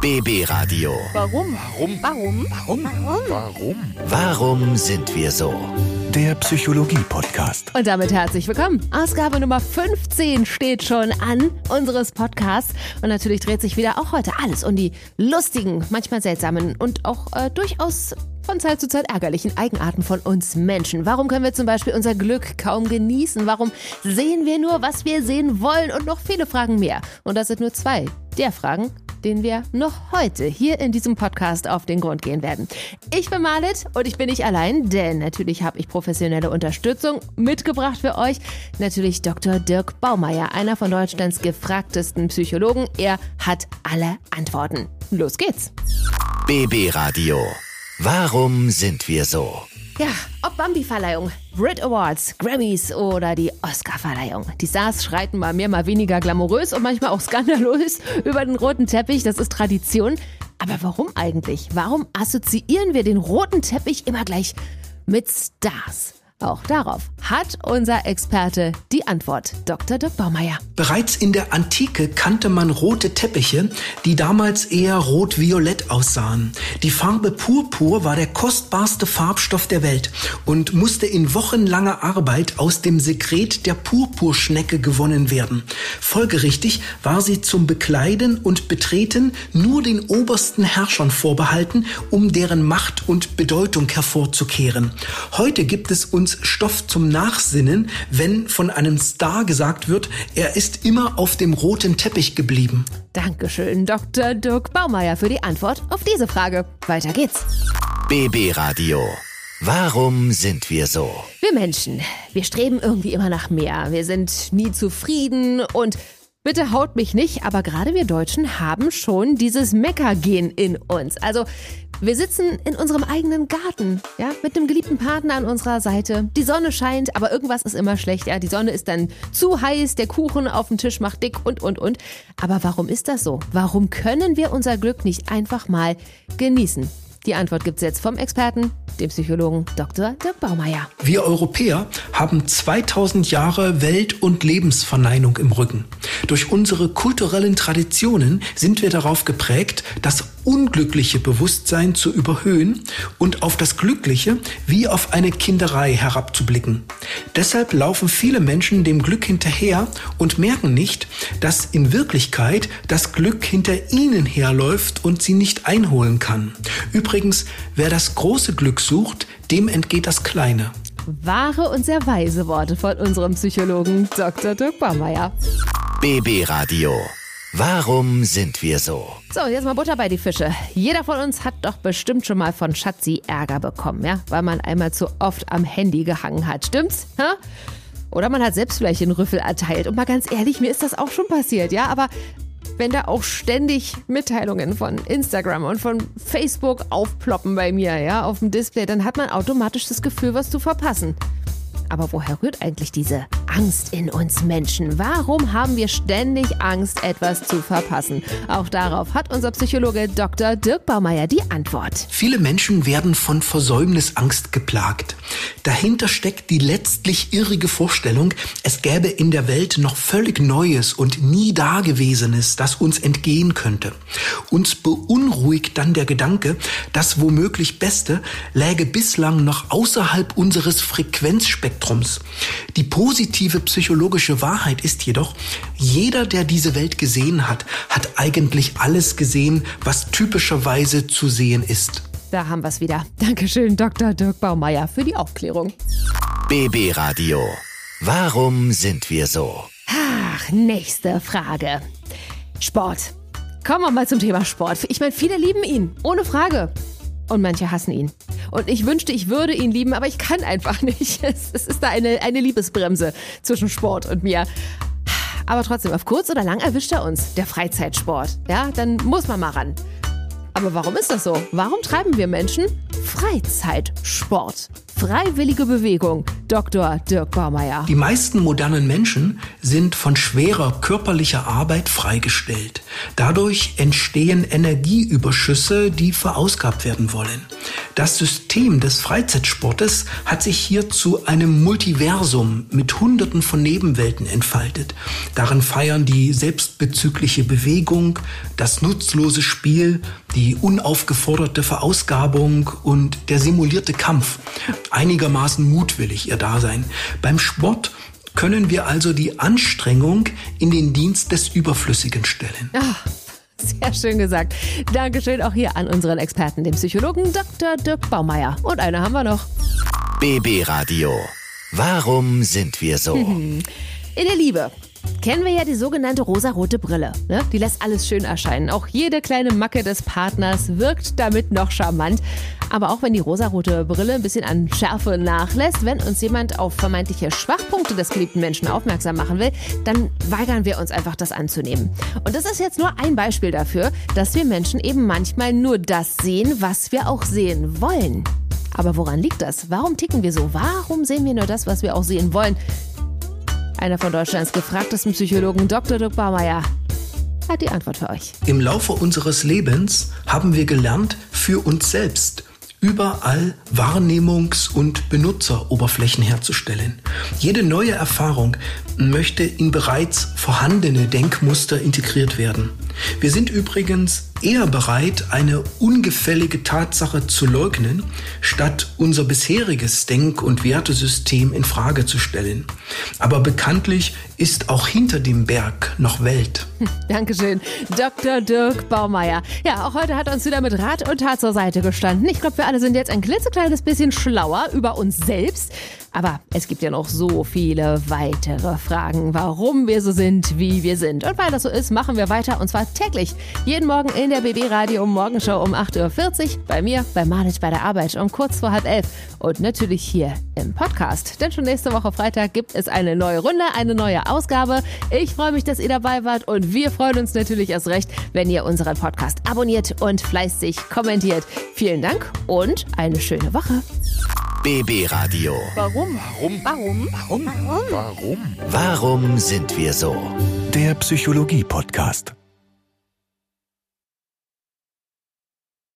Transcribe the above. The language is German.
BB Radio. Warum? Warum? Warum? Warum? Warum? Warum sind wir so? Der Psychologie-Podcast. Und damit herzlich willkommen. Ausgabe Nummer 15 steht schon an unseres Podcasts. Und natürlich dreht sich wieder auch heute alles um die lustigen, manchmal seltsamen und auch äh, durchaus von Zeit zu Zeit ärgerlichen Eigenarten von uns Menschen. Warum können wir zum Beispiel unser Glück kaum genießen? Warum sehen wir nur, was wir sehen wollen? Und noch viele Fragen mehr. Und das sind nur zwei der Fragen, denen wir noch heute hier in diesem Podcast auf den Grund gehen werden. Ich bin Marlet und ich bin nicht allein, denn natürlich habe ich professionelle Unterstützung mitgebracht für euch. Natürlich Dr. Dirk Baumeier, einer von Deutschlands gefragtesten Psychologen. Er hat alle Antworten. Los geht's. BB Radio. Warum sind wir so? Ja, ob Bambi-Verleihung, Brit Awards, Grammys oder die Oscar-Verleihung. Die Stars schreiten mal mehr, mal weniger glamourös und manchmal auch skandalös über den roten Teppich. Das ist Tradition. Aber warum eigentlich? Warum assoziieren wir den roten Teppich immer gleich mit Stars? Auch darauf hat unser Experte die Antwort, Dr. Dirk Baumeier. Bereits in der Antike kannte man rote Teppiche, die damals eher rot-violett aussahen. Die Farbe Purpur war der kostbarste Farbstoff der Welt und musste in wochenlanger Arbeit aus dem Sekret der Purpurschnecke gewonnen werden. Folgerichtig war sie zum Bekleiden und Betreten nur den obersten Herrschern vorbehalten, um deren Macht und Bedeutung hervorzukehren. Heute gibt es uns Stoff zum Nachsinnen, wenn von einem Star gesagt wird, er ist immer auf dem roten Teppich geblieben. Dankeschön, Dr. Dirk Baumeier, für die Antwort auf diese Frage. Weiter geht's. BB Radio. Warum sind wir so? Wir Menschen, wir streben irgendwie immer nach mehr. Wir sind nie zufrieden und bitte haut mich nicht, aber gerade wir Deutschen haben schon dieses Meckergen in uns. Also wir sitzen in unserem eigenen Garten, ja, mit einem geliebten Partner an unserer Seite. Die Sonne scheint, aber irgendwas ist immer schlecht, ja. Die Sonne ist dann zu heiß, der Kuchen auf dem Tisch macht dick und, und, und. Aber warum ist das so? Warum können wir unser Glück nicht einfach mal genießen? Die Antwort gibt's jetzt vom Experten, dem Psychologen Dr. Dirk Baumeier. Wir Europäer haben 2000 Jahre Welt- und Lebensverneinung im Rücken. Durch unsere kulturellen Traditionen sind wir darauf geprägt, das unglückliche Bewusstsein zu überhöhen und auf das Glückliche wie auf eine Kinderei herabzublicken. Deshalb laufen viele Menschen dem Glück hinterher und merken nicht, dass in Wirklichkeit das Glück hinter ihnen herläuft und sie nicht einholen kann. Übrigens, wer das große Glück sucht, dem entgeht das kleine. Wahre und sehr weise Worte von unserem Psychologen Dr. Dirk Baumeier. BB Radio. Warum sind wir so? So, jetzt mal Butter bei die Fische. Jeder von uns hat doch bestimmt schon mal von Schatzi Ärger bekommen, ja? Weil man einmal zu oft am Handy gehangen hat. Stimmt's? Ha? Oder man hat selbst vielleicht den Rüffel erteilt. Und mal ganz ehrlich, mir ist das auch schon passiert, ja? Aber wenn da auch ständig Mitteilungen von Instagram und von Facebook aufploppen bei mir, ja, auf dem Display, dann hat man automatisch das Gefühl, was zu verpassen. Aber woher rührt eigentlich diese Angst in uns Menschen? Warum haben wir ständig Angst, etwas zu verpassen? Auch darauf hat unser Psychologe Dr. Dirk Baumeier die Antwort. Viele Menschen werden von Versäumnisangst geplagt. Dahinter steckt die letztlich irrige Vorstellung, es gäbe in der Welt noch völlig Neues und nie Dagewesenes, das uns entgehen könnte. Uns beunruhigt dann der Gedanke, das womöglich Beste läge bislang noch außerhalb unseres Frequenzspektrums. Die positive psychologische Wahrheit ist jedoch, jeder, der diese Welt gesehen hat, hat eigentlich alles gesehen, was typischerweise zu sehen ist. Da haben wir's wieder. Dankeschön, Dr. Dirk Baumeier, für die Aufklärung. BB Radio. Warum sind wir so? Ach, nächste Frage. Sport. Kommen wir mal zum Thema Sport. Ich meine, viele lieben ihn, ohne Frage. Und manche hassen ihn. Und ich wünschte, ich würde ihn lieben, aber ich kann einfach nicht. Es, es ist da eine, eine Liebesbremse zwischen Sport und mir. Aber trotzdem, auf kurz oder lang erwischt er uns, der Freizeitsport. Ja, dann muss man mal ran. Aber warum ist das so? Warum treiben wir Menschen Freizeitsport? Freiwillige Bewegung. Dr. Dirk Baumeier. Die meisten modernen Menschen sind von schwerer körperlicher Arbeit freigestellt. Dadurch entstehen Energieüberschüsse, die verausgabt werden wollen. Das System des Freizeitsportes hat sich hier zu einem Multiversum mit Hunderten von Nebenwelten entfaltet. Darin feiern die selbstbezügliche Bewegung, das nutzlose Spiel, die unaufgeforderte Verausgabung und der simulierte Kampf einigermaßen mutwillig ihr Dasein. Beim Sport können wir also die Anstrengung in den Dienst des Überflüssigen stellen. Ach, sehr schön gesagt. Dankeschön auch hier an unseren Experten, den Psychologen Dr. Dirk Baumeier. Und eine haben wir noch. BB Radio. Warum sind wir so? In der Liebe kennen wir ja die sogenannte rosarote Brille. Ne? Die lässt alles schön erscheinen. Auch jede kleine Macke des Partners wirkt damit noch charmant. Aber auch wenn die rosarote Brille ein bisschen an Schärfe nachlässt, wenn uns jemand auf vermeintliche Schwachpunkte des geliebten Menschen aufmerksam machen will, dann weigern wir uns einfach, das anzunehmen. Und das ist jetzt nur ein Beispiel dafür, dass wir Menschen eben manchmal nur das sehen, was wir auch sehen wollen. Aber woran liegt das? Warum ticken wir so? Warum sehen wir nur das, was wir auch sehen wollen? Einer von Deutschlands gefragtesten Psychologen, Dr. Dirk Baumeier, hat die Antwort für euch. Im Laufe unseres Lebens haben wir gelernt, für uns selbst überall Wahrnehmungs- und Benutzeroberflächen herzustellen. Jede neue Erfahrung möchte in bereits vorhandene Denkmuster integriert werden. Wir sind übrigens eher bereit, eine ungefällige Tatsache zu leugnen, statt unser bisheriges Denk- und Wertesystem in Frage zu stellen. Aber bekanntlich ist auch hinter dem Berg noch Welt. Dankeschön, Dr. Dirk Baumeier. Ja, auch heute hat uns wieder mit Rat und Tat zur Seite gestanden. Ich glaube, wir alle sind jetzt ein klitzekleines bisschen schlauer über uns selbst. Aber es gibt ja noch so viele weitere Fragen, warum wir so sind, wie wir sind. Und weil das so ist, machen wir weiter und zwar täglich. Jeden Morgen in der BB Radio Morgenshow um 8.40 Uhr. Bei mir, bei Marlic bei der Arbeit um kurz vor halb elf. Und natürlich hier im Podcast. Denn schon nächste Woche Freitag gibt es eine neue Runde, eine neue Ausgabe. Ich freue mich, dass ihr dabei wart und wir freuen uns natürlich erst recht, wenn ihr unseren Podcast abonniert und fleißig kommentiert. Vielen Dank und eine schöne Woche. BB Radio. Warum? Warum? Warum? Warum? Warum? Warum sind wir so? Der Psychologie-Podcast.